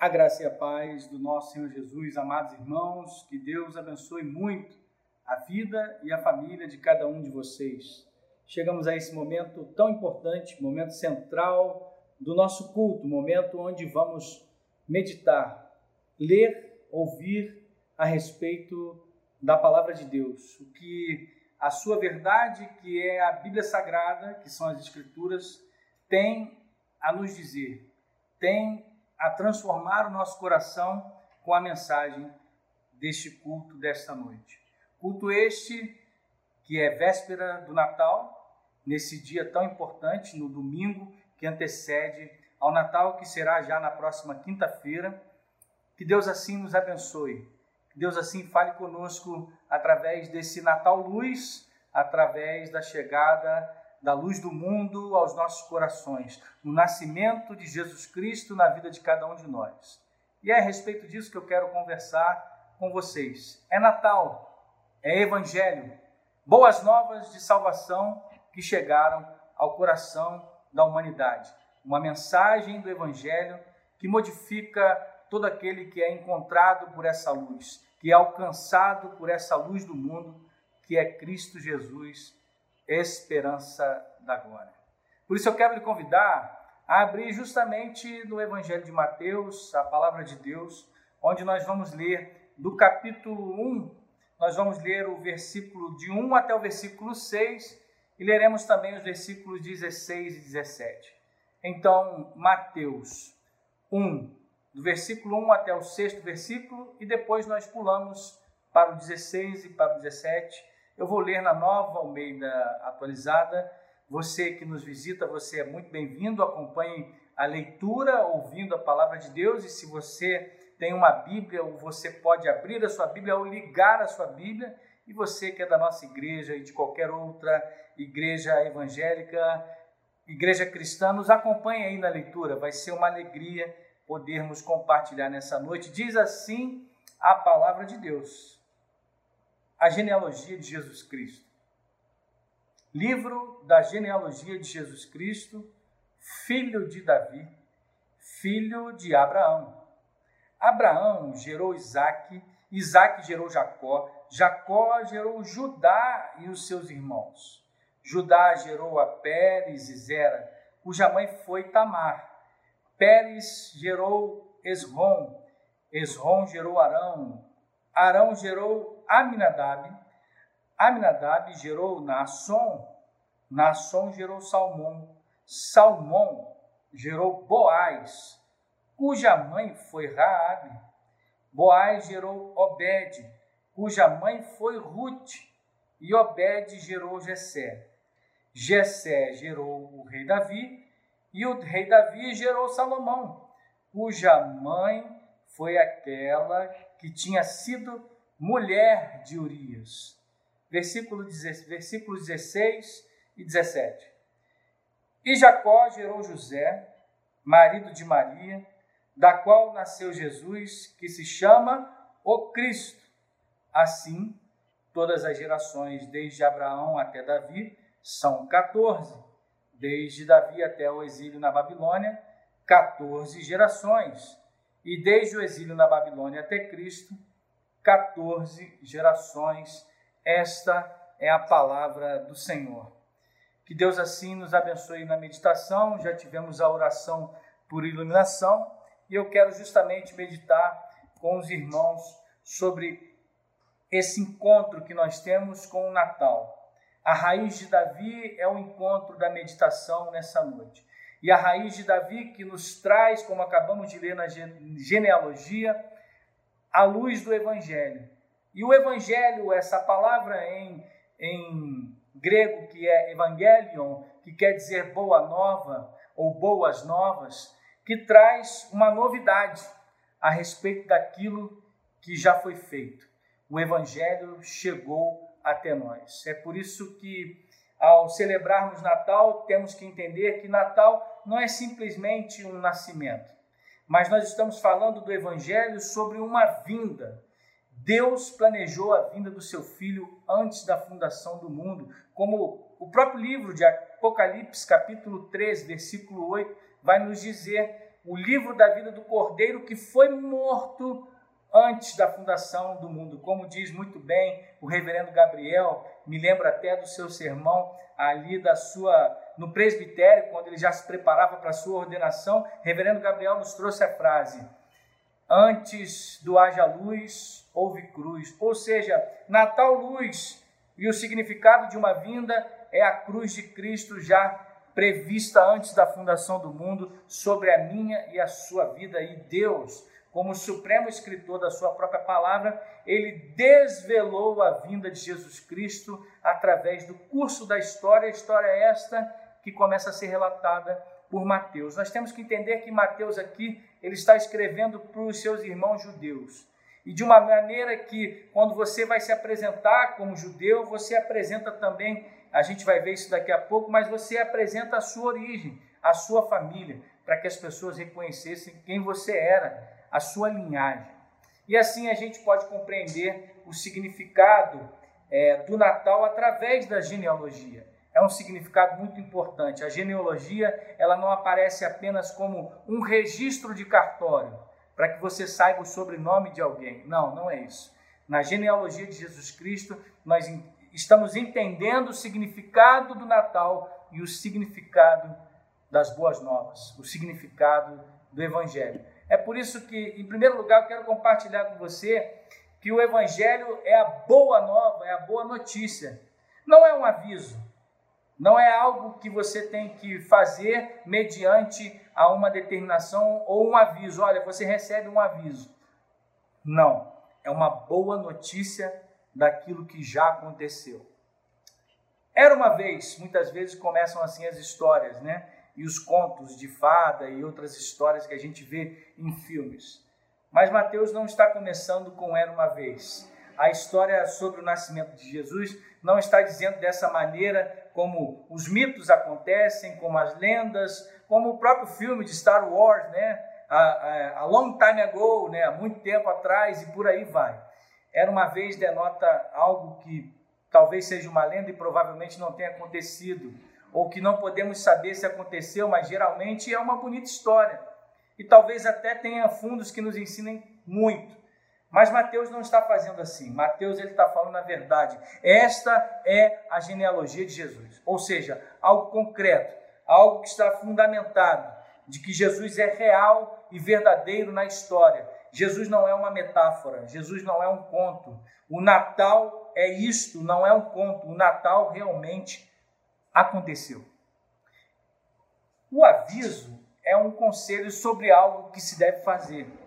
A graça e a paz do nosso Senhor Jesus, amados irmãos, que Deus abençoe muito a vida e a família de cada um de vocês. Chegamos a esse momento tão importante, momento central do nosso culto, momento onde vamos meditar, ler, ouvir a respeito da palavra de Deus, o que a sua verdade, que é a Bíblia Sagrada, que são as Escrituras, tem a nos dizer, tem a transformar o nosso coração com a mensagem deste culto desta noite. Culto este que é véspera do Natal, nesse dia tão importante, no domingo que antecede ao Natal, que será já na próxima quinta-feira. Que Deus assim nos abençoe. Que Deus assim fale conosco através desse Natal Luz, através da chegada da luz do mundo aos nossos corações, no nascimento de Jesus Cristo na vida de cada um de nós. E é a respeito disso que eu quero conversar com vocês. É Natal, é Evangelho, boas novas de salvação que chegaram ao coração da humanidade. Uma mensagem do Evangelho que modifica todo aquele que é encontrado por essa luz, que é alcançado por essa luz do mundo, que é Cristo Jesus esperança da glória. Por isso eu quero lhe convidar a abrir justamente no Evangelho de Mateus, a palavra de Deus, onde nós vamos ler do capítulo 1, nós vamos ler o versículo de 1 até o versículo 6 e leremos também os versículos 16 e 17. Então, Mateus 1, do versículo 1 até o sexto versículo, e depois nós pulamos para o 16 e para o 17 eu vou ler na nova Almeida atualizada. Você que nos visita, você é muito bem-vindo. Acompanhe a leitura, ouvindo a palavra de Deus. E se você tem uma Bíblia, você pode abrir a sua Bíblia ou ligar a sua Bíblia. E você que é da nossa igreja e de qualquer outra igreja evangélica, igreja cristã, nos acompanhe aí na leitura. Vai ser uma alegria podermos compartilhar nessa noite. Diz assim a palavra de Deus a genealogia de Jesus Cristo. Livro da genealogia de Jesus Cristo, filho de Davi, filho de Abraão. Abraão gerou Isaac, Isaac gerou Jacó, Jacó gerou Judá e os seus irmãos. Judá gerou a Pérez e Zera, cuja mãe foi Tamar. Pérez gerou Esrom, Esrom gerou Arão, Arão gerou Aminadab, Aminadab gerou Naasson, Naasson gerou Salmão, Salmão gerou Boaz, cuja mãe foi Raabe. Boaz gerou Obed, cuja mãe foi Ruth, e Obed gerou Jessé. Jessé gerou o rei Davi, e o rei Davi gerou Salomão, cuja mãe foi aquela que tinha sido mulher de Urias. Versículo, versículos 16 e 17. E Jacó gerou José, marido de Maria, da qual nasceu Jesus, que se chama o Cristo. Assim, todas as gerações, desde Abraão até Davi, são 14. Desde Davi até o exílio na Babilônia, 14 gerações e desde o exílio na Babilônia até Cristo, 14 gerações. Esta é a palavra do Senhor. Que Deus assim nos abençoe na meditação. Já tivemos a oração por iluminação e eu quero justamente meditar com os irmãos sobre esse encontro que nós temos com o Natal. A raiz de Davi é o encontro da meditação nessa noite. E a raiz de Davi que nos traz, como acabamos de ler na genealogia, a luz do Evangelho. E o Evangelho, essa palavra em, em grego que é Evangelion, que quer dizer boa nova ou boas novas, que traz uma novidade a respeito daquilo que já foi feito. O Evangelho chegou até nós. É por isso que ao celebrarmos Natal, temos que entender que Natal não é simplesmente um nascimento, mas nós estamos falando do Evangelho sobre uma vinda. Deus planejou a vinda do seu filho antes da fundação do mundo, como o próprio livro de Apocalipse, capítulo 3, versículo 8, vai nos dizer o livro da vida do Cordeiro que foi morto antes da fundação do mundo. Como diz muito bem o reverendo Gabriel, me lembra até do seu sermão ali da sua no presbitério, quando ele já se preparava para a sua ordenação, reverendo Gabriel nos trouxe a frase: Antes do haja luz, houve cruz. Ou seja, na tal luz e o significado de uma vinda é a cruz de Cristo já prevista antes da fundação do mundo sobre a minha e a sua vida. E Deus, como supremo escritor da sua própria palavra, ele desvelou a vinda de Jesus Cristo através do curso da história, história esta que começa a ser relatada por Mateus. Nós temos que entender que Mateus aqui ele está escrevendo para os seus irmãos judeus. E de uma maneira que, quando você vai se apresentar como judeu, você apresenta também, a gente vai ver isso daqui a pouco, mas você apresenta a sua origem, a sua família, para que as pessoas reconhecessem quem você era, a sua linhagem. E assim a gente pode compreender o significado é, do Natal através da genealogia é um significado muito importante. A genealogia, ela não aparece apenas como um registro de cartório, para que você saiba o sobrenome de alguém. Não, não é isso. Na genealogia de Jesus Cristo, nós estamos entendendo o significado do Natal e o significado das boas novas, o significado do Evangelho. É por isso que, em primeiro lugar, eu quero compartilhar com você que o Evangelho é a boa nova, é a boa notícia. Não é um aviso, não é algo que você tem que fazer mediante a uma determinação ou um aviso. Olha, você recebe um aviso. Não. É uma boa notícia daquilo que já aconteceu. Era uma vez, muitas vezes começam assim as histórias, né? E os contos de fada e outras histórias que a gente vê em filmes. Mas Mateus não está começando com Era uma vez. A história sobre o nascimento de Jesus não está dizendo dessa maneira como os mitos acontecem, como as lendas, como o próprio filme de Star Wars, né? A, a, a long time ago, né? Há muito tempo atrás e por aí vai. Era uma vez denota algo que talvez seja uma lenda e provavelmente não tenha acontecido, ou que não podemos saber se aconteceu, mas geralmente é uma bonita história. E talvez até tenha fundos que nos ensinem muito. Mas Mateus não está fazendo assim. Mateus ele está falando a verdade. Esta é a genealogia de Jesus. Ou seja, algo concreto, algo que está fundamentado de que Jesus é real e verdadeiro na história. Jesus não é uma metáfora, Jesus não é um conto. O Natal é isto, não é um conto. O Natal realmente aconteceu. O aviso é um conselho sobre algo que se deve fazer.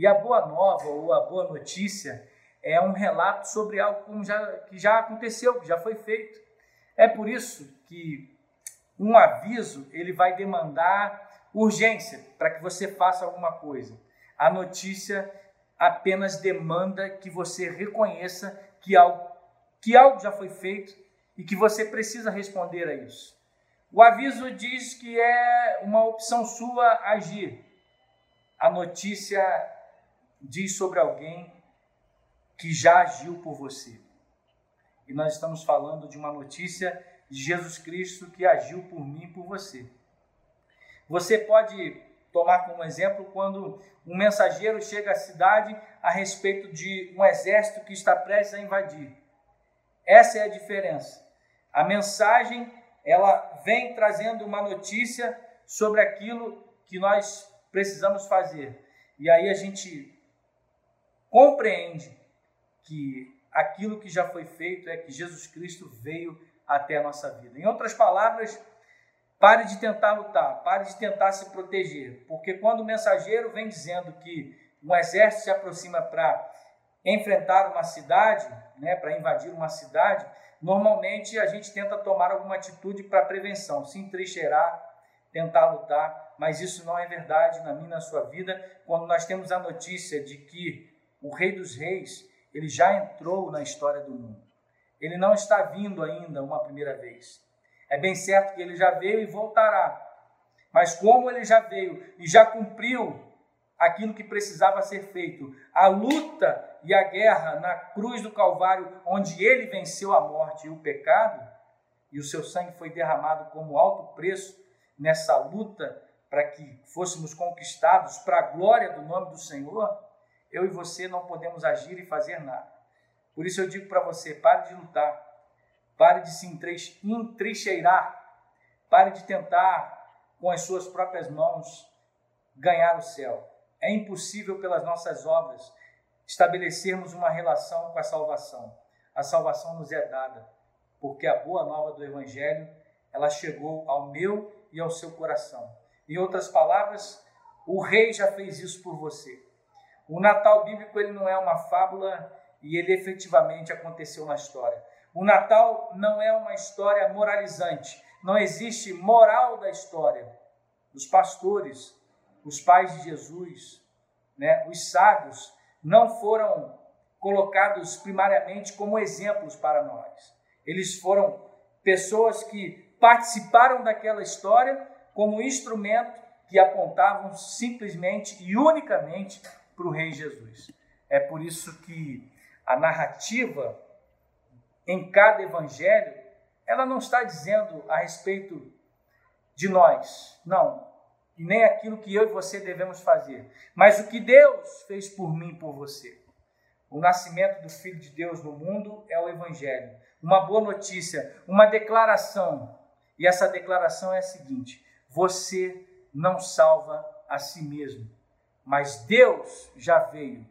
E a boa nova ou a boa notícia é um relato sobre algo já, que já aconteceu, que já foi feito. É por isso que um aviso ele vai demandar urgência para que você faça alguma coisa. A notícia apenas demanda que você reconheça que algo, que algo já foi feito e que você precisa responder a isso. O aviso diz que é uma opção sua agir. A notícia diz sobre alguém que já agiu por você. E nós estamos falando de uma notícia de Jesus Cristo que agiu por mim e por você. Você pode tomar como exemplo quando um mensageiro chega à cidade a respeito de um exército que está prestes a invadir. Essa é a diferença. A mensagem, ela vem trazendo uma notícia sobre aquilo que nós precisamos fazer. E aí a gente compreende que aquilo que já foi feito é que Jesus Cristo veio até a nossa vida. Em outras palavras, pare de tentar lutar, pare de tentar se proteger, porque quando o mensageiro vem dizendo que um exército se aproxima para enfrentar uma cidade, né, para invadir uma cidade, normalmente a gente tenta tomar alguma atitude para prevenção, se entrincheirar, tentar lutar, mas isso não é verdade na minha na sua vida, quando nós temos a notícia de que o Rei dos Reis, ele já entrou na história do mundo. Ele não está vindo ainda uma primeira vez. É bem certo que ele já veio e voltará. Mas como ele já veio e já cumpriu aquilo que precisava ser feito, a luta e a guerra na cruz do Calvário, onde ele venceu a morte e o pecado, e o seu sangue foi derramado como alto preço nessa luta para que fôssemos conquistados para a glória do nome do Senhor, eu e você não podemos agir e fazer nada. Por isso eu digo para você: pare de lutar, pare de se entrincheirar, pare de tentar com as suas próprias mãos ganhar o céu. É impossível pelas nossas obras estabelecermos uma relação com a salvação. A salvação nos é dada, porque a boa nova do Evangelho ela chegou ao meu e ao seu coração. Em outras palavras, o rei já fez isso por você. O Natal bíblico ele não é uma fábula e ele efetivamente aconteceu na história. O Natal não é uma história moralizante, não existe moral da história. Os pastores, os pais de Jesus, né, os sábios, não foram colocados primariamente como exemplos para nós. Eles foram pessoas que participaram daquela história como instrumento que apontavam simplesmente e unicamente para o Rei Jesus. É por isso que a narrativa em cada evangelho, ela não está dizendo a respeito de nós, não, e nem aquilo que eu e você devemos fazer, mas o que Deus fez por mim e por você. O nascimento do Filho de Deus no mundo é o Evangelho. Uma boa notícia, uma declaração e essa declaração é a seguinte: você não salva a si mesmo, mas Deus já veio.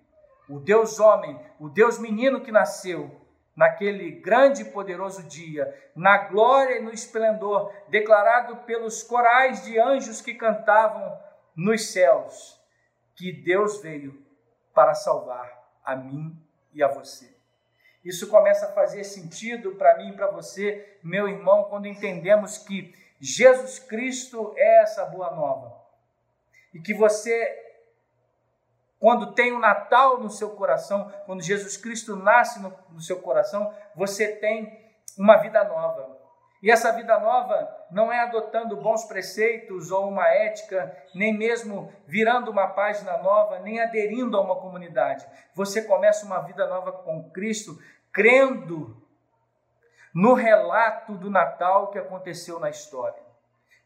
O Deus homem, o Deus menino que nasceu naquele grande e poderoso dia, na glória e no esplendor, declarado pelos corais de anjos que cantavam nos céus, que Deus veio para salvar a mim e a você. Isso começa a fazer sentido para mim e para você, meu irmão, quando entendemos que Jesus Cristo é essa boa nova. E que você, quando tem o Natal no seu coração, quando Jesus Cristo nasce no, no seu coração, você tem uma vida nova. E essa vida nova não é adotando bons preceitos ou uma ética, nem mesmo virando uma página nova, nem aderindo a uma comunidade. Você começa uma vida nova com Cristo, crendo no relato do Natal que aconteceu na história.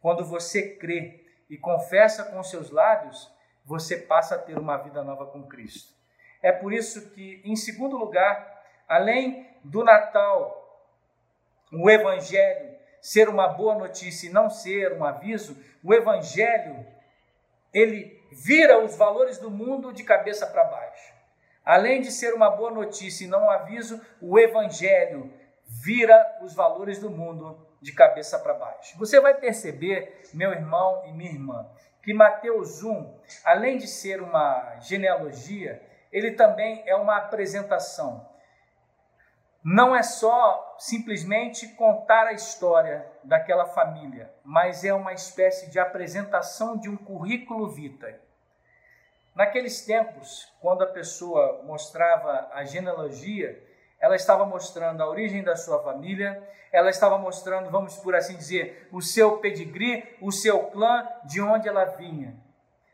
Quando você crê e confessa com seus lábios, você passa a ter uma vida nova com Cristo. É por isso que, em segundo lugar, além do Natal o evangelho ser uma boa notícia e não ser um aviso, o evangelho ele vira os valores do mundo de cabeça para baixo. Além de ser uma boa notícia e não um aviso, o evangelho vira os valores do mundo de cabeça para baixo. Você vai perceber, meu irmão e minha irmã, que Mateus 1, além de ser uma genealogia, ele também é uma apresentação não é só simplesmente contar a história daquela família, mas é uma espécie de apresentação de um currículo vitae. Naqueles tempos, quando a pessoa mostrava a genealogia, ela estava mostrando a origem da sua família, ela estava mostrando, vamos por assim dizer, o seu pedigree, o seu clã, de onde ela vinha.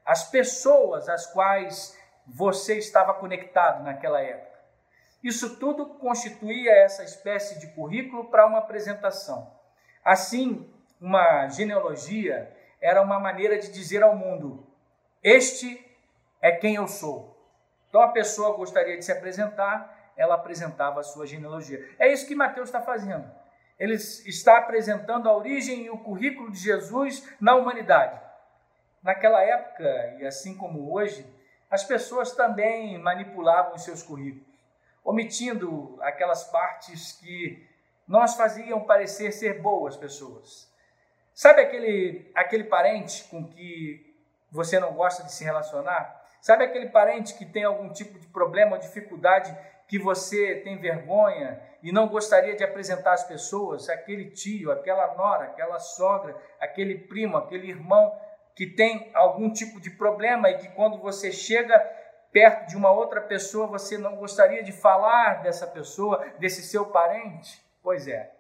As pessoas às quais você estava conectado naquela época. Isso tudo constituía essa espécie de currículo para uma apresentação. Assim, uma genealogia era uma maneira de dizer ao mundo: Este é quem eu sou. Então a pessoa gostaria de se apresentar, ela apresentava a sua genealogia. É isso que Mateus está fazendo. Ele está apresentando a origem e o currículo de Jesus na humanidade. Naquela época, e assim como hoje, as pessoas também manipulavam os seus currículos omitindo aquelas partes que nós faziam parecer ser boas pessoas. Sabe aquele, aquele parente com que você não gosta de se relacionar? Sabe aquele parente que tem algum tipo de problema ou dificuldade que você tem vergonha e não gostaria de apresentar às pessoas? Aquele tio, aquela nora, aquela sogra, aquele primo, aquele irmão que tem algum tipo de problema e que quando você chega perto de uma outra pessoa, você não gostaria de falar dessa pessoa, desse seu parente? Pois é.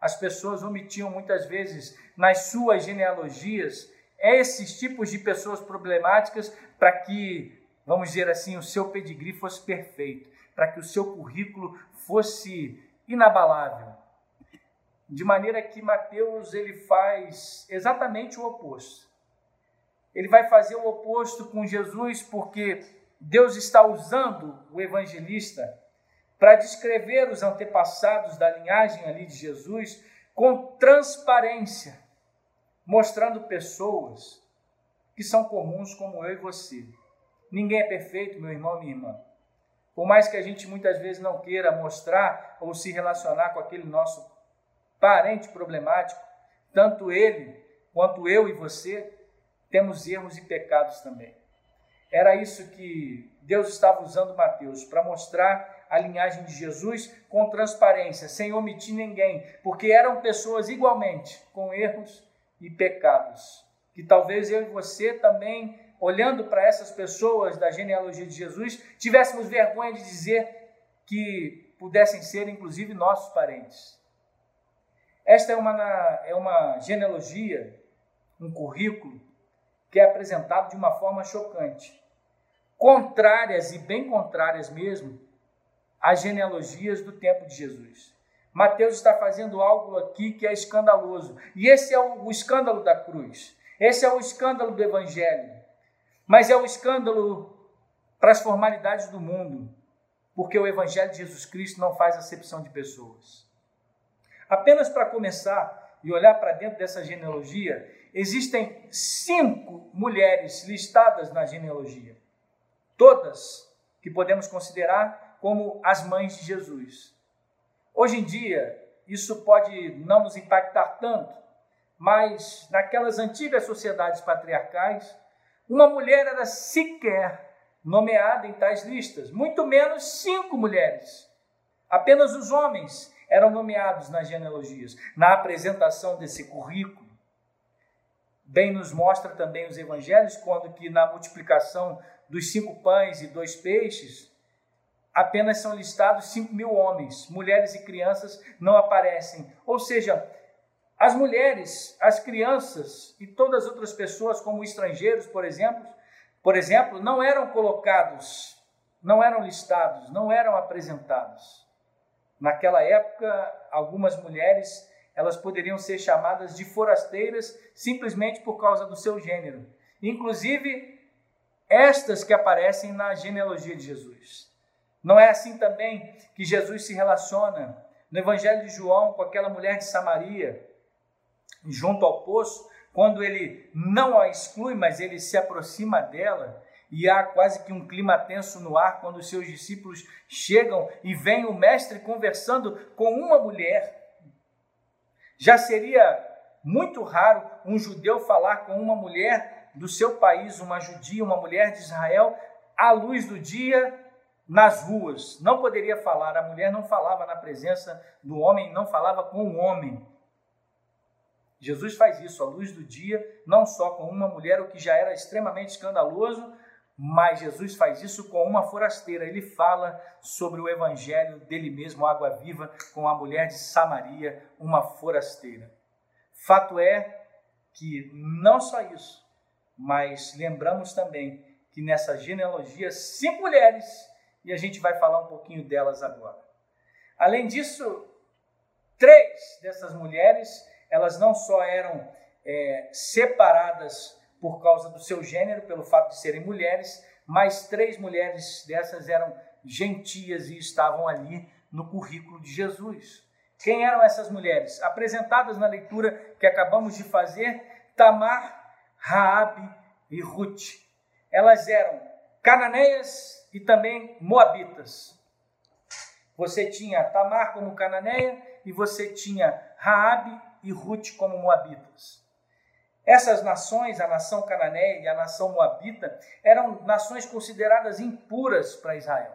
As pessoas omitiam muitas vezes nas suas genealogias esses tipos de pessoas problemáticas para que, vamos dizer assim, o seu pedigree fosse perfeito, para que o seu currículo fosse inabalável. De maneira que Mateus ele faz exatamente o oposto. ele vai fazer o oposto com Jesus, porque Deus está usando o evangelista para descrever os antepassados da linhagem ali de Jesus com transparência, mostrando pessoas que são comuns como eu e você. Ninguém é perfeito, meu irmão, minha irmã. Por mais que a gente muitas vezes não queira mostrar ou se relacionar com aquele nosso parente problemático, tanto ele quanto eu e você temos erros e pecados também. Era isso que Deus estava usando Mateus para mostrar a linhagem de Jesus com transparência, sem omitir ninguém, porque eram pessoas igualmente com erros e pecados, que talvez eu e você também olhando para essas pessoas da genealogia de Jesus, tivéssemos vergonha de dizer que pudessem ser, inclusive, nossos parentes. Esta é uma, é uma genealogia, um currículo, que é apresentado de uma forma chocante, contrárias e bem contrárias mesmo às genealogias do tempo de Jesus. Mateus está fazendo algo aqui que é escandaloso, e esse é o, escândalo da cruz, esse é o escândalo do Evangelho. Mas é um escândalo para as formalidades do mundo, porque o Evangelho de Jesus Cristo não faz acepção de pessoas. Apenas para começar e olhar para dentro dessa genealogia, existem cinco mulheres listadas na genealogia, todas que podemos considerar como as mães de Jesus. Hoje em dia, isso pode não nos impactar tanto, mas naquelas antigas sociedades patriarcais, uma mulher era sequer nomeada em tais listas, muito menos cinco mulheres. Apenas os homens eram nomeados nas genealogias. Na apresentação desse currículo, bem nos mostra também os evangelhos, quando que na multiplicação dos cinco pães e dois peixes, apenas são listados cinco mil homens, mulheres e crianças não aparecem. Ou seja, as mulheres, as crianças e todas as outras pessoas, como estrangeiros, por exemplo, por exemplo, não eram colocados, não eram listados, não eram apresentados. Naquela época, algumas mulheres, elas poderiam ser chamadas de forasteiras simplesmente por causa do seu gênero. Inclusive, estas que aparecem na genealogia de Jesus. Não é assim também que Jesus se relaciona no Evangelho de João com aquela mulher de Samaria, junto ao poço, quando ele não a exclui, mas ele se aproxima dela, e há quase que um clima tenso no ar quando os seus discípulos chegam e vem o mestre conversando com uma mulher. Já seria muito raro um judeu falar com uma mulher do seu país, uma judia, uma mulher de Israel, à luz do dia, nas ruas. Não poderia falar, a mulher não falava na presença do homem, não falava com o homem. Jesus faz isso à luz do dia, não só com uma mulher, o que já era extremamente escandaloso, mas Jesus faz isso com uma forasteira. Ele fala sobre o evangelho dele mesmo, água viva, com a mulher de Samaria, uma forasteira. Fato é que não só isso, mas lembramos também que nessa genealogia, cinco mulheres, e a gente vai falar um pouquinho delas agora. Além disso, três dessas mulheres elas não só eram é, separadas por causa do seu gênero, pelo fato de serem mulheres, mas três mulheres dessas eram gentias e estavam ali no currículo de Jesus. Quem eram essas mulheres? Apresentadas na leitura que acabamos de fazer, Tamar, Raabe e Ruth. Elas eram cananeias e também moabitas. Você tinha Tamar como cananeia e você tinha Raabe e Ruth como moabitas. Essas nações, a nação cananeia e a nação moabita, eram nações consideradas impuras para Israel.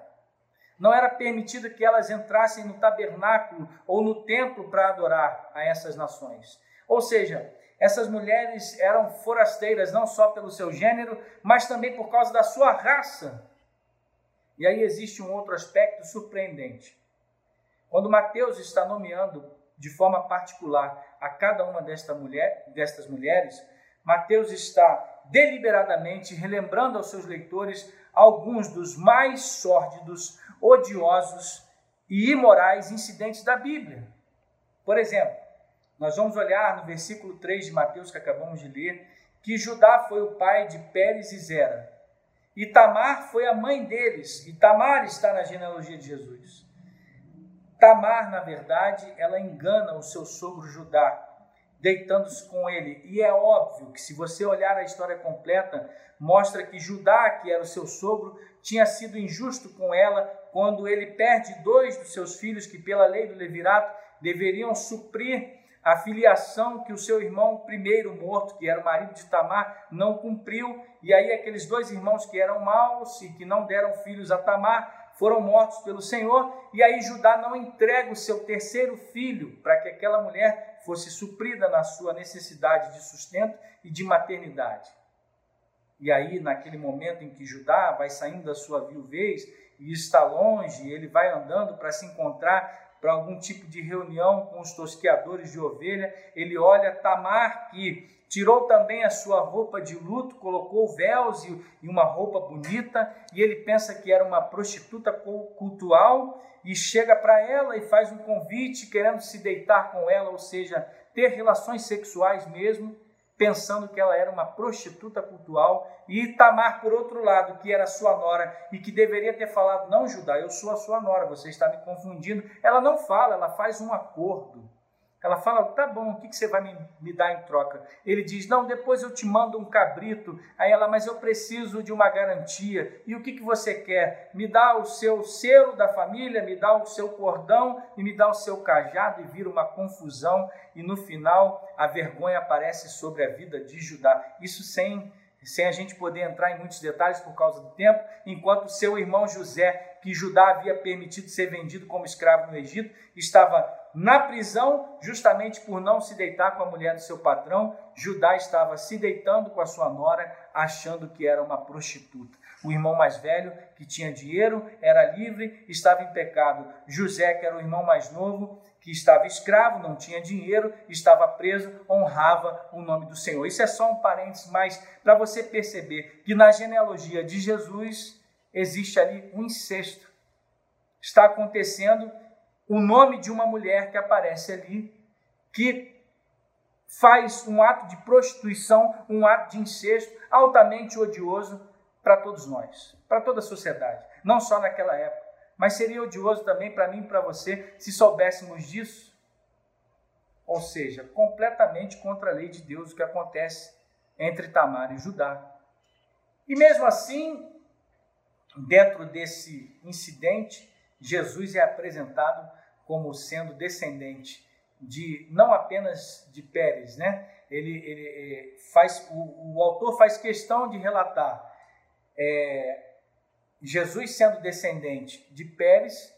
Não era permitido que elas entrassem no tabernáculo ou no templo para adorar a essas nações. Ou seja, essas mulheres eram forasteiras não só pelo seu gênero, mas também por causa da sua raça. E aí existe um outro aspecto surpreendente. Quando Mateus está nomeando de forma particular a cada uma desta mulher, destas mulheres, Mateus está deliberadamente relembrando aos seus leitores alguns dos mais sórdidos, odiosos e imorais incidentes da Bíblia. Por exemplo, nós vamos olhar no versículo 3 de Mateus que acabamos de ler, que Judá foi o pai de Pérez e Zera. E Tamar foi a mãe deles. E Tamar está na genealogia de Jesus. Tamar, na verdade, ela engana o seu sogro Judá, deitando-se com ele. E é óbvio que, se você olhar a história completa, mostra que Judá, que era o seu sogro, tinha sido injusto com ela quando ele perde dois dos seus filhos que, pela lei do levirato, deveriam suprir a filiação que o seu irmão primeiro morto, que era o marido de Tamar, não cumpriu. E aí aqueles dois irmãos que eram maus e que não deram filhos a Tamar foram mortos pelo Senhor. E aí Judá não entrega o seu terceiro filho para que aquela mulher fosse suprida na sua necessidade de sustento e de maternidade. E aí, naquele momento em que Judá vai saindo da sua viuvez e está longe, ele vai andando para se encontrar para algum tipo de reunião com os tosqueadores de ovelha, ele olha Tamar, que tirou também a sua roupa de luto, colocou véus e uma roupa bonita, e ele pensa que era uma prostituta cultual, e chega para ela e faz um convite, querendo se deitar com ela, ou seja, ter relações sexuais mesmo pensando que ela era uma prostituta cultural, e Tamar, por outro lado, que era sua nora e que deveria ter falado: Não, Judá, eu sou a sua nora, você está me confundindo. Ela não fala, ela faz um acordo. Ela fala, tá bom, o que, você vai me, me dar em troca? Ele diz, não, depois eu te mando um cabrito. Aí ela, mas eu preciso de uma garantia. E o que, que você quer? Me dá o seu selo da família, me dá o seu cordão e me dá o seu cajado e vira uma confusão. E no final a vergonha aparece sobre a vida de Judá. Isso sem sem a gente poder entrar em muitos detalhes por causa do tempo, enquanto seu irmão José, que Judá havia permitido ser vendido como escravo no Egito, estava na prisão justamente por não se deitar com a mulher do seu patrão. Judá estava se deitando com a sua nora, achando que era uma prostituta. O irmão mais velho, que tinha dinheiro, era livre, estava em pecado. José, que era o irmão mais novo, que estava escravo, não tinha dinheiro, estava preso, honrava o nome do Senhor. Isso é só um parênteses, mas para você perceber que na genealogia de Jesus existe ali um incesto. Está acontecendo o nome de uma mulher que aparece ali, que faz um ato de prostituição, um ato de incesto altamente odioso para todos nós, para toda a sociedade, não só naquela época, mas seria odioso também para mim e para você se soubéssemos disso. Ou seja, completamente contra a lei de Deus o que acontece entre Tamar e Judá. E mesmo assim, dentro desse incidente, Jesus é apresentado como sendo descendente de não apenas de Pérez, né? Ele, ele, ele faz o, o, autor faz questão de relatar é, Jesus sendo descendente de Pérez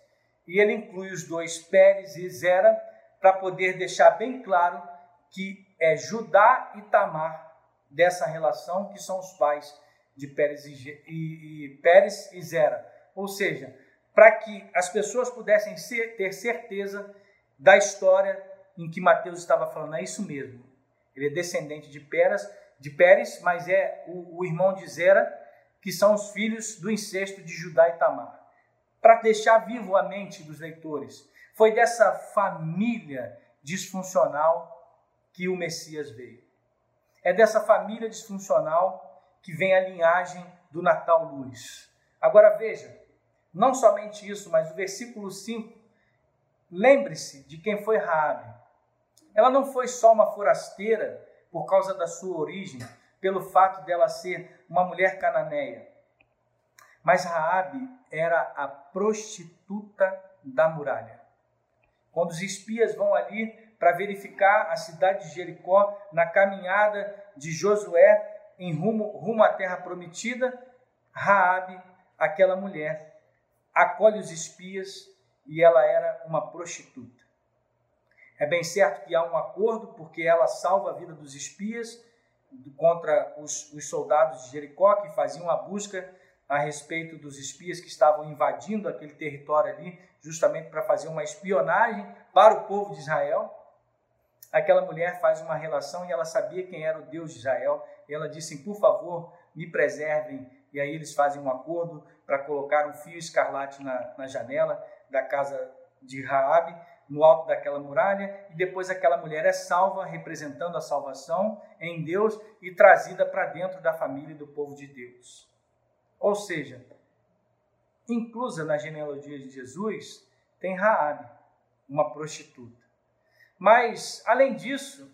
e ele inclui os dois Pérez e Zera para poder deixar bem claro que é Judá e Tamar dessa relação que são os pais de Pérez e, e, e Pérez e Zera. Ou seja, para que as pessoas pudessem ser, ter certeza da história em que Mateus estava falando. É isso mesmo. Ele é descendente de Pérez, de Pérez mas é o, o irmão de Zera, que são os filhos do incesto de Judá e Tamar. Para deixar vivo a mente dos leitores, foi dessa família disfuncional que o Messias veio. É dessa família disfuncional que vem a linhagem do Natal Luz. Agora veja, não somente isso, mas o versículo 5, lembre-se de quem foi Raabe. Ela não foi só uma forasteira por causa da sua origem, pelo fato dela ser uma mulher cananeia. Mas Raabe era a prostituta da muralha. Quando os espias vão ali para verificar a cidade de Jericó na caminhada de Josué em rumo, rumo à terra prometida, Raabe, aquela mulher, acolhe os espias e ela era uma prostituta. É bem certo que há um acordo, porque ela salva a vida dos espias contra os, os soldados de Jericó, que faziam a busca a respeito dos espias que estavam invadindo aquele território ali, justamente para fazer uma espionagem para o povo de Israel. Aquela mulher faz uma relação e ela sabia quem era o Deus de Israel. Ela disse: Por favor, me preservem e aí eles fazem um acordo para colocar um fio escarlate na, na janela da casa de Raabe, no alto daquela muralha, e depois aquela mulher é salva, representando a salvação em Deus e trazida para dentro da família do povo de Deus. Ou seja, inclusa na genealogia de Jesus, tem Raabe, uma prostituta. Mas, além disso,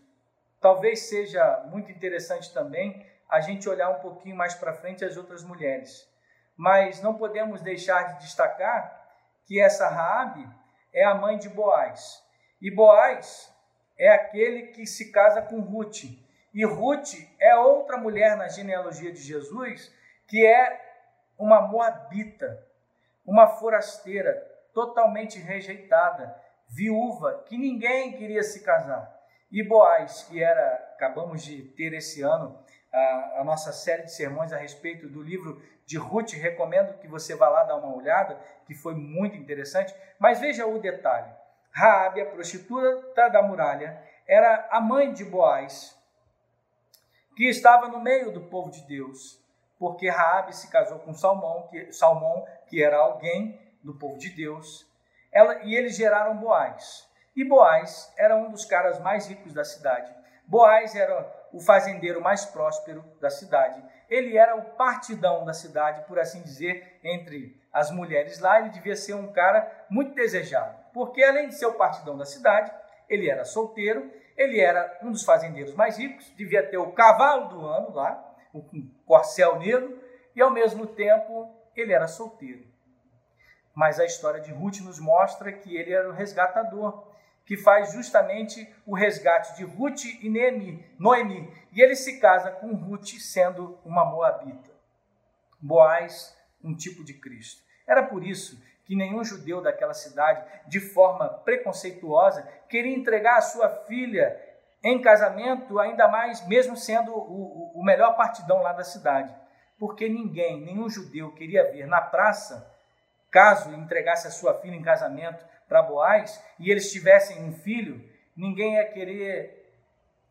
talvez seja muito interessante também a gente olhar um pouquinho mais para frente as outras mulheres. Mas não podemos deixar de destacar que essa Raabe é a mãe de Boaz. E Boaz é aquele que se casa com Ruth. E Ruth é outra mulher na genealogia de Jesus que é uma moabita, uma forasteira, totalmente rejeitada, viúva, que ninguém queria se casar. E Boaz, que era, acabamos de ter esse ano a, a, nossa série de sermões a respeito do livro de Ruth, recomendo que você vá lá dar uma olhada, que foi muito interessante. Mas veja o detalhe: Raabe, a prostituta da muralha, era a mãe de Boaz, que estava no meio do povo de Deus, porque Raabe se casou com Salmão, que, Salmão, que era alguém do povo de Deus, ela, e eles geraram Boaz. E Boaz era um dos caras mais ricos da cidade. Boaz era o fazendeiro mais próspero da cidade. Ele era o partidão da cidade, por assim dizer, entre as mulheres lá. Ele devia ser um cara muito desejado, porque além de ser o partidão da cidade, ele era solteiro, ele era um dos fazendeiros mais ricos, devia ter o cavalo do ano lá, o corcel negro, e ao mesmo tempo ele era solteiro. Mas a história de Ruth nos mostra que ele era o resgatador, que faz justamente o resgate de Ruth e Noemi. E ele se casa com Ruth sendo uma moabita. Boaz, um tipo de Cristo. Era por isso que nenhum judeu daquela cidade, de forma preconceituosa, queria entregar a sua filha em casamento, ainda mais, mesmo sendo o, o melhor partidão lá da cidade. Porque ninguém, nenhum judeu queria ver na praça, caso entregasse a sua filha em casamento, para Boaz e eles tivessem um filho, ninguém ia querer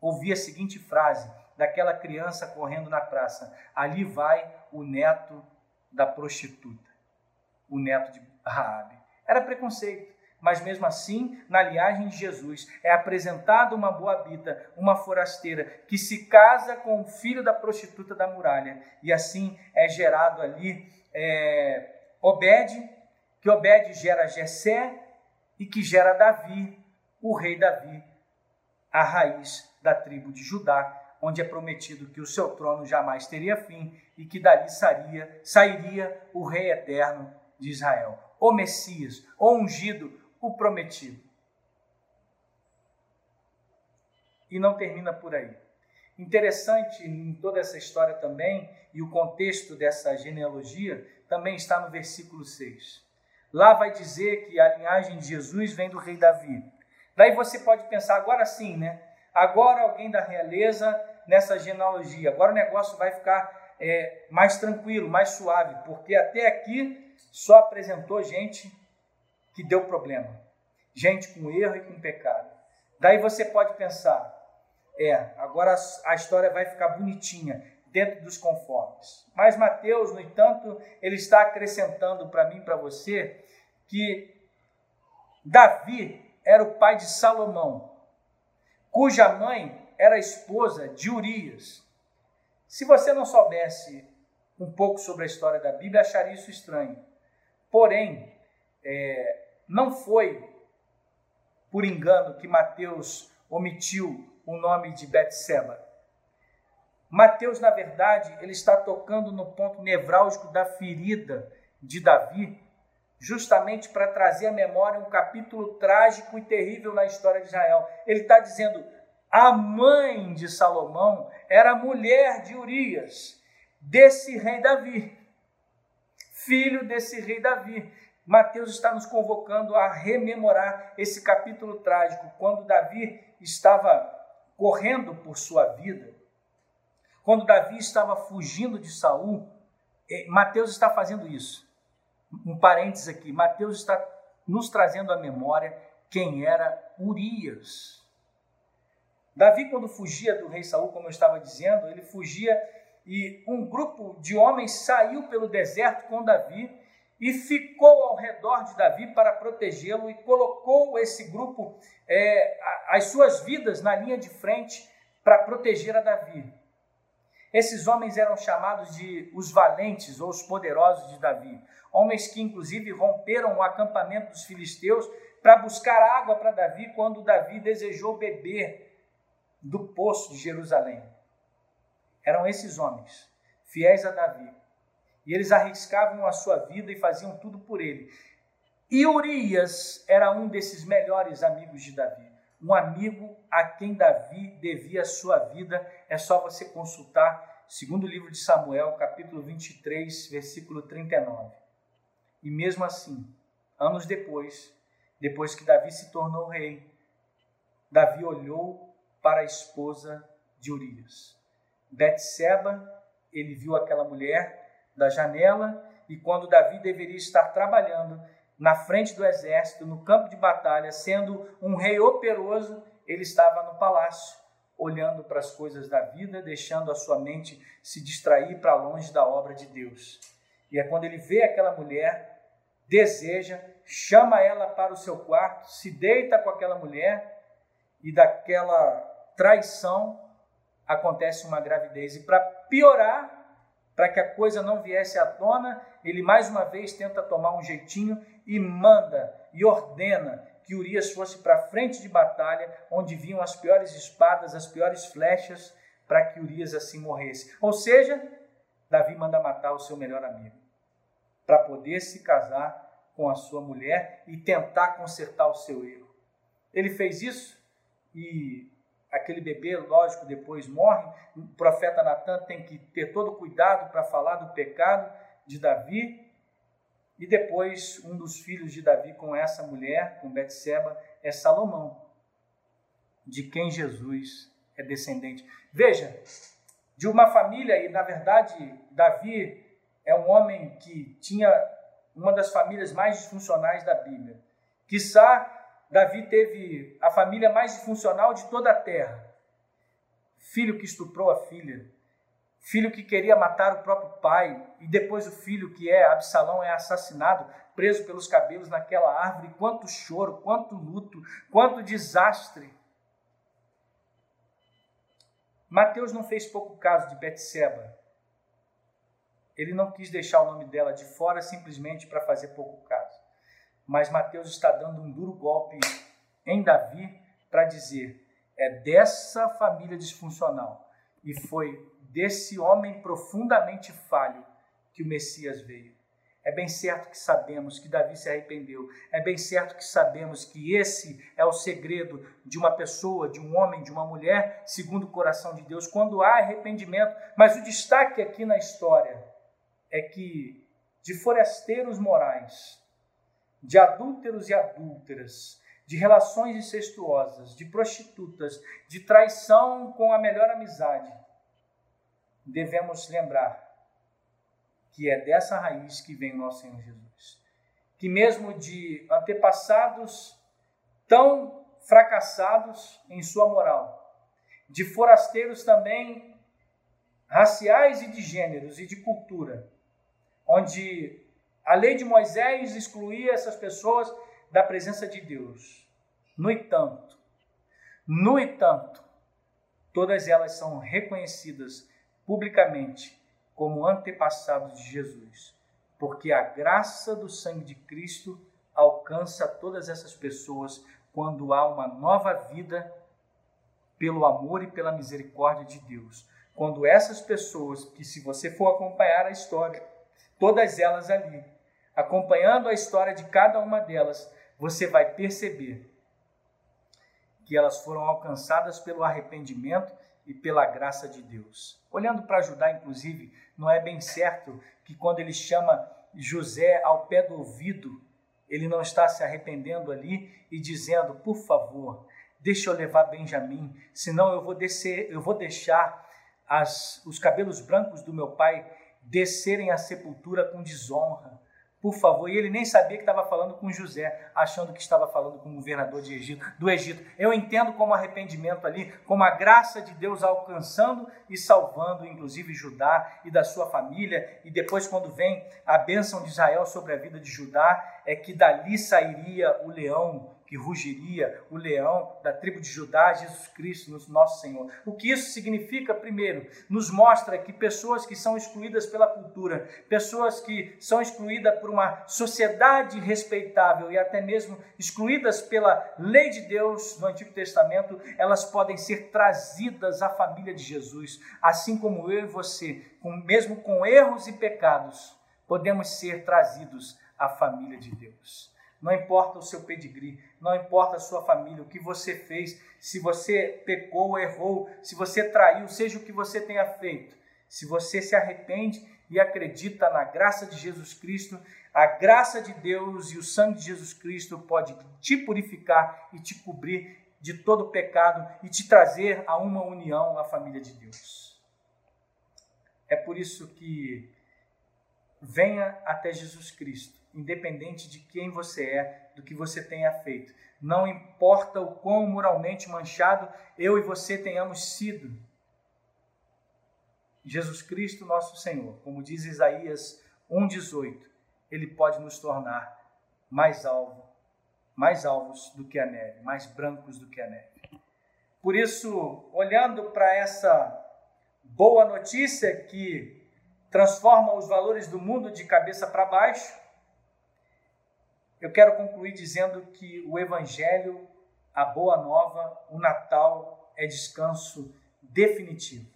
ouvir a seguinte frase daquela criança correndo na praça: Ali vai o neto da prostituta, o neto de Raabe. Era preconceito, mas mesmo assim, na linhagem de Jesus, é apresentada uma boabita, uma forasteira, que se casa com o filho da prostituta da muralha, e assim é gerado ali é, Obed, que Obed gera Jessé, e que gera Davi, o rei Davi, a raiz da tribo de Judá, onde é prometido que o seu trono jamais teria fim e que dali sairia, sairia o rei eterno de Israel, o Messias, o ungido, o prometido. E não termina por aí. Interessante em toda essa história também, e o contexto dessa genealogia, também está no versículo 6. Lá vai dizer que a linhagem de Jesus vem do rei Davi. Daí você pode pensar, agora sim, né? Agora alguém da realeza nessa genealogia. Agora o negócio vai ficar é, mais tranquilo, mais suave, porque até aqui só apresentou gente que deu problema, gente com erro e com pecado. Daí você pode pensar, é, agora a história vai ficar bonitinha dentro dos conformes. Mas Mateus, no entanto, ele está acrescentando para mim para você que Davi era o pai de Salomão, cuja mãe era esposa de Urias. Se você não soubesse um pouco sobre a história da Bíblia, acharia isso estranho. Porém, é, não foi por engano que Mateus omitiu o nome de Betseba. Mateus, na verdade, ele está tocando no ponto nevrálgico da ferida de Davi, justamente para trazer à memória um capítulo trágico e terrível na história de Israel. Ele está dizendo: a mãe de Salomão era mulher de Urias, desse rei Davi, filho desse rei Davi. Mateus está nos convocando a rememorar esse capítulo trágico, quando Davi estava correndo por sua vida quando Davi estava fugindo de Saul, é, Mateus está fazendo isso. Um parênteses aqui, Mateus está nos trazendo à memória quem era Urias. Davi, quando fugia do rei Saul, como eu estava dizendo, ele fugia e um grupo de homens saiu pelo deserto com Davi e ficou ao redor de Davi para protegê-lo e colocou esse grupo, é, as suas vidas na linha de frente para proteger a Davi. Esses homens eram chamados de os valentes ou os poderosos de Davi, homens que inclusive romperam o acampamento dos filisteus para buscar água para Davi quando Davi desejou beber do poço de Jerusalém. Eram esses homens, fiéis a Davi, e eles arriscavam a sua vida e faziam tudo por ele. E Urias era um desses melhores amigos de Davi, um amigo a quem Davi devia a sua vida. É só você consultar segundo livro de Samuel, capítulo 23, versículo 39. E mesmo assim, anos depois, depois que Davi se tornou rei, Davi olhou para a esposa de Urias. Betseba, ele viu aquela mulher da janela e quando Davi deveria estar trabalhando na frente do exército, no campo de batalha, sendo um rei operoso, ele estava no palácio, olhando para as coisas da vida, deixando a sua mente se distrair para longe da obra de Deus. E é quando ele vê aquela mulher, deseja, chama ela para o seu quarto, se deita com aquela mulher e daquela traição acontece uma gravidez. E para piorar, para que a coisa não viesse à tona, ele mais uma vez tenta tomar um jeitinho e manda e ordena que Urias fosse para a frente de batalha, onde vinham as piores espadas, as piores flechas, para que Urias assim morresse. Ou seja, Davi manda matar o seu melhor amigo, para poder se casar com a sua mulher e tentar consertar o seu erro. Ele fez isso e aquele bebê, lógico, depois morre. O profeta Natan tem que ter todo cuidado para falar do pecado de Davi. E depois, um dos filhos de Davi com essa mulher, com Betseba, é Salomão, de quem Jesus é descendente. Veja, de uma família, e na verdade, Davi é um homem que tinha uma das famílias mais disfuncionais da Bíblia. Quissá Davi teve a família mais disfuncional de toda a terra. Filho que estuprou a filha, filho que queria matar o próprio pai, e depois o filho que é Absalão é assassinado, preso pelos cabelos naquela árvore. Quanto choro, quanto luto, quanto desastre. Mateus não fez pouco caso de Betseba. Ele não quis deixar o nome dela de fora simplesmente para fazer pouco caso mas Mateus está dando um duro golpe em Davi para dizer: é dessa família disfuncional e foi desse homem profundamente falho que o Messias veio. É bem certo que sabemos que Davi se arrependeu. É bem certo que sabemos que esse é o segredo de uma pessoa, de um homem, de uma mulher, segundo o coração de Deus, quando há arrependimento. Mas o destaque aqui na história é que de forasteiros morais, de adúlteros e adúlteras, de relações incestuosas, de prostitutas, de traição com a melhor amizade, devemos lembrar que é dessa raiz que vem o nosso Senhor Jesus. Que mesmo de antepassados tão fracassados em sua moral, de forasteiros também raciais e de gêneros e de cultura, onde a lei de Moisés excluía essas pessoas da presença de Deus. No entanto, no entanto, todas elas são reconhecidas publicamente como antepassados de Jesus, porque a graça do sangue de Cristo alcança todas essas pessoas quando há uma nova vida pelo amor e pela misericórdia de Deus. Quando essas pessoas, que se você for acompanhar a história, todas elas ali acompanhando a história de cada uma delas, você vai perceber que elas foram alcançadas pelo arrependimento e pela graça de Deus. Olhando para Judá, inclusive, não é bem certo que quando ele chama José ao pé do ouvido, ele não está se arrependendo ali e dizendo: "Por favor, deixa eu levar Benjamim, senão eu vou descer, eu vou deixar as, os cabelos brancos do meu pai descerem à sepultura com desonra por favor. E ele nem sabia que estava falando com José, achando que estava falando com o governador de Egito, do Egito. Eu entendo como arrependimento ali, como a graça de Deus alcançando e salvando, inclusive Judá e da sua família. E depois, quando vem a bênção de Israel sobre a vida de Judá, é que dali sairia o leão que rugiria o leão da tribo de Judá, Jesus Cristo, nosso Senhor. O que isso significa, primeiro, nos mostra que pessoas que são excluídas pela cultura, pessoas que são excluídas por uma sociedade respeitável e até mesmo excluídas pela lei de Deus no Antigo Testamento, elas podem ser trazidas à família de Jesus, assim como eu e você, mesmo com erros e pecados, podemos ser trazidos à família de Deus não importa o seu pedigree, não importa a sua família, o que você fez, se você pecou, errou, se você traiu, seja o que você tenha feito. Se você se arrepende e acredita na graça de Jesus Cristo, a graça de Deus e o sangue de Jesus Cristo pode te purificar e te cobrir de todo pecado e te trazer a uma união à família de Deus. É por isso que venha até Jesus Cristo independente de quem você é, do que você tenha feito. Não importa o quão moralmente manchado eu e você tenhamos sido. Jesus Cristo, nosso Senhor, como diz Isaías 1,18, ele pode nos tornar mais alvo, mais alvos do que a neve, mais brancos do que a neve. Por isso, olhando para essa boa notícia que transforma os valores do mundo de cabeça para baixo, eu quero concluir dizendo que o Evangelho, a Boa Nova, o Natal é descanso definitivo.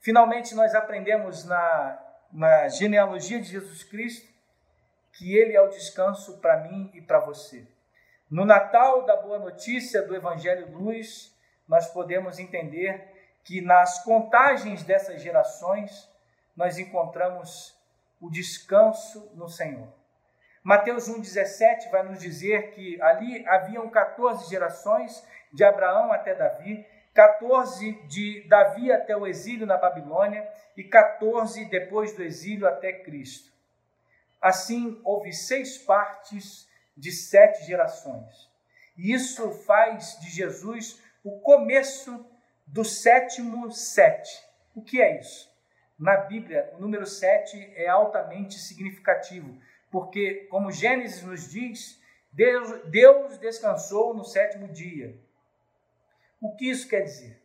Finalmente, nós aprendemos na, na genealogia de Jesus Cristo que Ele é o descanso para mim e para você. No Natal da Boa Notícia do Evangelho Luz, nós podemos entender que nas contagens dessas gerações, nós encontramos o descanso no Senhor. Mateus 1,17 vai nos dizer que ali haviam 14 gerações, de Abraão até Davi, 14 de Davi até o exílio na Babilônia e 14 depois do exílio até Cristo. Assim, houve seis partes de sete gerações. E isso faz de Jesus o começo do sétimo sete. O que é isso? Na Bíblia, o número sete é altamente significativo porque, como Gênesis nos diz, Deus, Deus descansou no sétimo dia. O que isso quer dizer?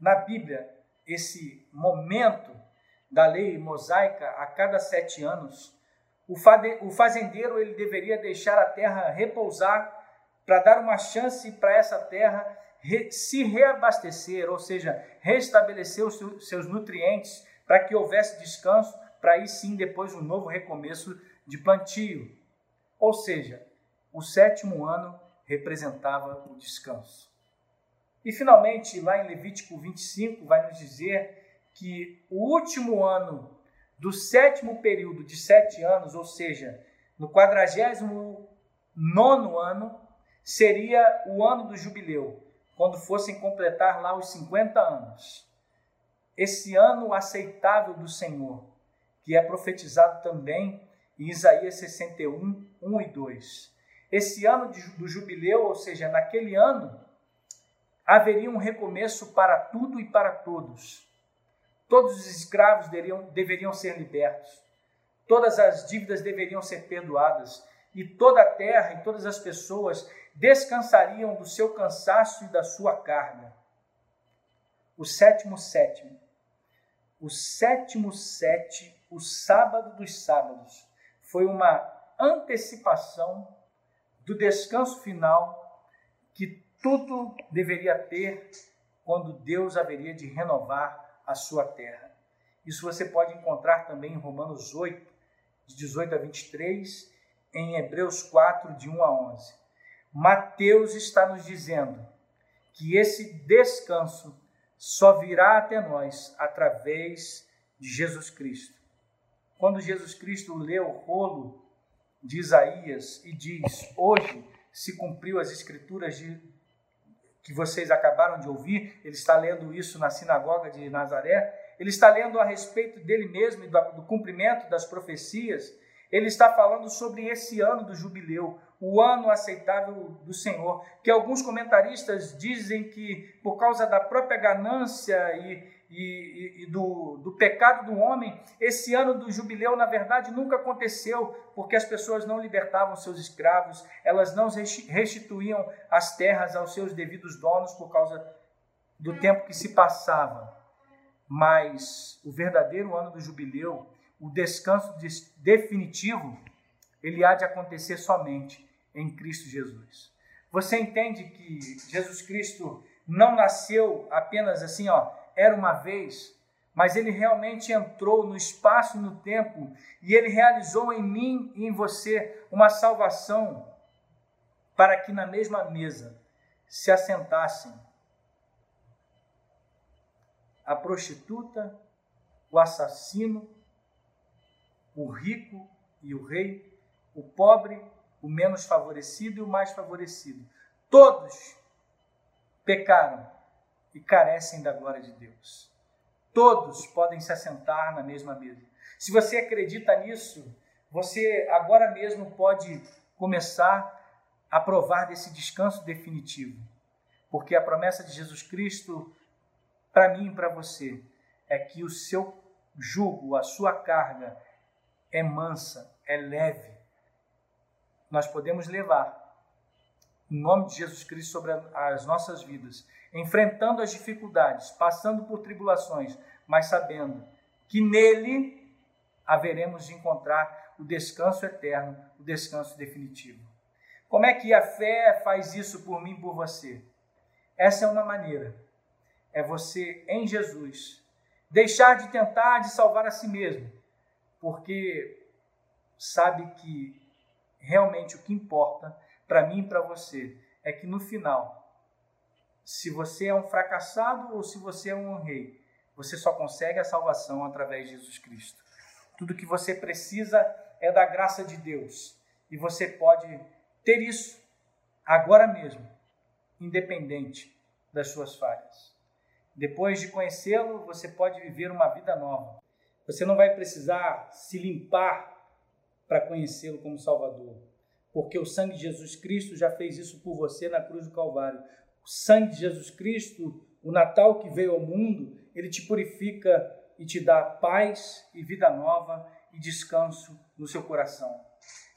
Na Bíblia, esse momento da lei mosaica, a cada sete anos, o fazendeiro ele deveria deixar a terra repousar para dar uma chance para essa terra se reabastecer, ou seja, restabelecer os seus nutrientes, para que houvesse descanso, para aí sim depois um novo recomeço de plantio. Ou seja, o sétimo ano representava o descanso. E finalmente, lá em Levítico 25, vai nos dizer que o último ano do sétimo período de sete anos, ou seja, no quadragésimo nono ano, seria o ano do jubileu, quando fossem completar lá os 50 anos. Esse ano aceitável do Senhor, que é profetizado também em Isaías 61, 1 e 2. Esse ano do jubileu, ou seja, naquele ano, haveria um recomeço para tudo e para todos. Todos os escravos deveriam, deveriam ser libertos, todas as dívidas deveriam ser perdoadas, e toda a terra e todas as pessoas descansariam do seu cansaço e da sua carga. O sétimo sétimo, o sétimo sete, o sábado dos sábados, foi uma antecipação do descanso final que tudo deveria ter quando Deus haveria de renovar a sua terra. Isso você pode encontrar também em Romanos 8, de 18 a 23, em Hebreus 4, de 1 a 11. Mateus está nos dizendo que esse descanso só virá até nós através de Jesus Cristo. Quando Jesus Cristo lê o rolo de Isaías e diz: Hoje se cumpriu as escrituras de, que vocês acabaram de ouvir, ele está lendo isso na sinagoga de Nazaré, ele está lendo a respeito dele mesmo e do, do cumprimento das profecias. Ele está falando sobre esse ano do jubileu, o ano aceitável do Senhor, que alguns comentaristas dizem que por causa da própria ganância e, e, e do, do pecado do homem, esse ano do jubileu, na verdade, nunca aconteceu, porque as pessoas não libertavam seus escravos, elas não restituíam as terras aos seus devidos donos por causa do tempo que se passava. Mas o verdadeiro ano do jubileu, o descanso definitivo, ele há de acontecer somente em Cristo Jesus. Você entende que Jesus Cristo não nasceu apenas assim, ó, era uma vez, mas ele realmente entrou no espaço e no tempo e ele realizou em mim e em você uma salvação para que na mesma mesa se assentassem a prostituta, o assassino, o rico e o rei, o pobre o menos favorecido e o mais favorecido. Todos pecaram e carecem da glória de Deus. Todos podem se assentar na mesma mesa. Se você acredita nisso, você agora mesmo pode começar a provar desse descanso definitivo. Porque a promessa de Jesus Cristo, para mim e para você, é que o seu jugo, a sua carga é mansa, é leve nós podemos levar, em nome de Jesus Cristo, sobre as nossas vidas, enfrentando as dificuldades, passando por tribulações, mas sabendo que nele haveremos de encontrar o descanso eterno, o descanso definitivo. Como é que a fé faz isso por mim por você? Essa é uma maneira. É você, em Jesus, deixar de tentar de salvar a si mesmo, porque sabe que realmente o que importa para mim e para você é que no final, se você é um fracassado ou se você é um rei, você só consegue a salvação através de Jesus Cristo. Tudo que você precisa é da graça de Deus e você pode ter isso agora mesmo, independente das suas falhas. Depois de conhecê-lo, você pode viver uma vida nova. Você não vai precisar se limpar para conhecê-lo como Salvador. Porque o sangue de Jesus Cristo já fez isso por você na cruz do Calvário. O sangue de Jesus Cristo, o Natal que veio ao mundo, ele te purifica e te dá paz e vida nova e descanso no seu coração.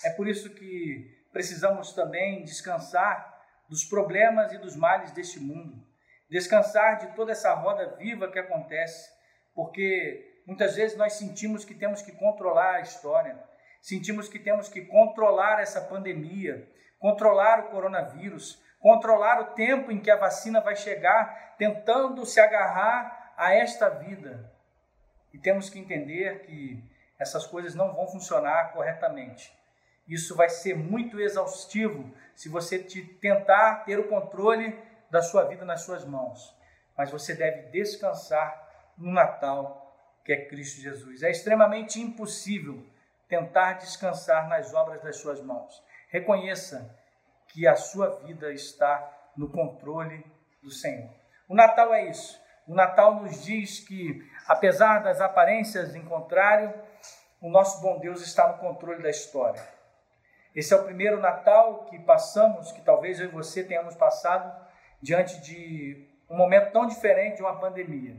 É por isso que precisamos também descansar dos problemas e dos males deste mundo, descansar de toda essa roda viva que acontece, porque muitas vezes nós sentimos que temos que controlar a história, Sentimos que temos que controlar essa pandemia, controlar o coronavírus, controlar o tempo em que a vacina vai chegar, tentando se agarrar a esta vida. E temos que entender que essas coisas não vão funcionar corretamente. Isso vai ser muito exaustivo se você te tentar ter o controle da sua vida nas suas mãos. Mas você deve descansar no Natal, que é Cristo Jesus. É extremamente impossível tentar descansar nas obras das suas mãos. Reconheça que a sua vida está no controle do Senhor. O Natal é isso. O Natal nos diz que, apesar das aparências em contrário, o nosso bom Deus está no controle da história. Esse é o primeiro Natal que passamos, que talvez eu e você tenhamos passado diante de um momento tão diferente de uma pandemia.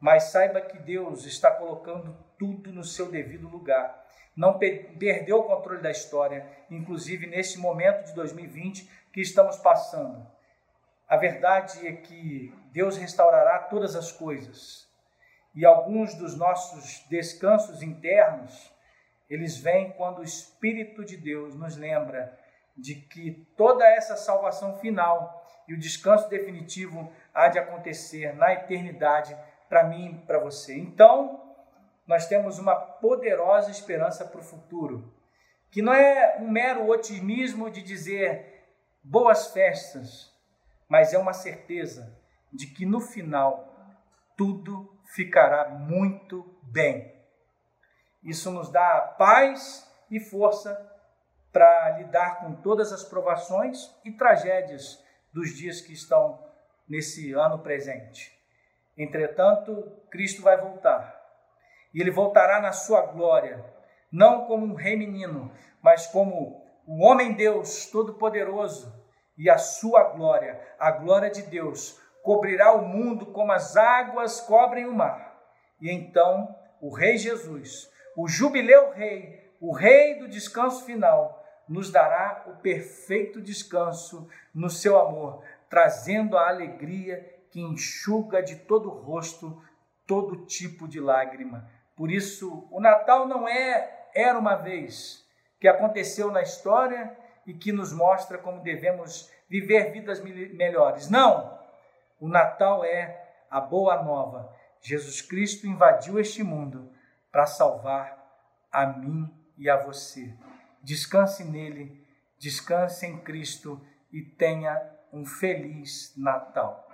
Mas saiba que Deus está colocando tudo no seu devido lugar não perdeu o controle da história, inclusive neste momento de 2020 que estamos passando. A verdade é que Deus restaurará todas as coisas. E alguns dos nossos descansos internos, eles vêm quando o Espírito de Deus nos lembra de que toda essa salvação final e o descanso definitivo há de acontecer na eternidade para mim e para você. Então, nós temos uma poderosa esperança para o futuro, que não é um mero otimismo de dizer boas festas, mas é uma certeza de que no final tudo ficará muito bem. Isso nos dá paz e força para lidar com todas as provações e tragédias dos dias que estão nesse ano presente. Entretanto, Cristo vai voltar e ele voltará na sua glória, não como um rei menino, mas como o homem Deus todo-poderoso, e a sua glória, a glória de Deus, cobrirá o mundo como as águas cobrem o mar. E então o Rei Jesus, o jubileu Rei, o Rei do descanso final, nos dará o perfeito descanso no seu amor, trazendo a alegria que enxuga de todo o rosto todo tipo de lágrima. Por isso, o Natal não é era uma vez que aconteceu na história e que nos mostra como devemos viver vidas melhores. Não! O Natal é a boa nova. Jesus Cristo invadiu este mundo para salvar a mim e a você. Descanse nele, descanse em Cristo e tenha um feliz Natal.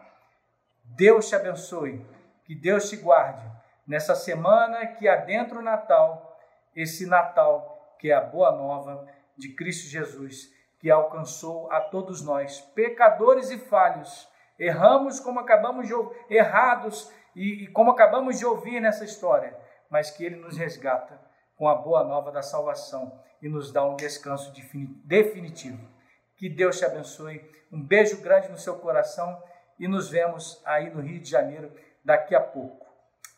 Deus te abençoe, que Deus te guarde nessa semana que adentra o Natal, esse Natal que é a boa nova de Cristo Jesus, que alcançou a todos nós, pecadores e falhos. Erramos como acabamos de errados e, e como acabamos de ouvir nessa história, mas que ele nos resgata com a boa nova da salvação e nos dá um descanso definitivo. Que Deus te abençoe. Um beijo grande no seu coração e nos vemos aí no Rio de Janeiro daqui a pouco.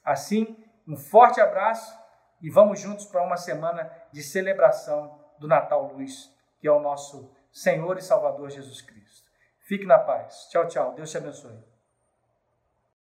Assim, um forte abraço e vamos juntos para uma semana de celebração do Natal Luz, que é o nosso Senhor e Salvador Jesus Cristo. Fique na paz. Tchau, tchau. Deus te abençoe.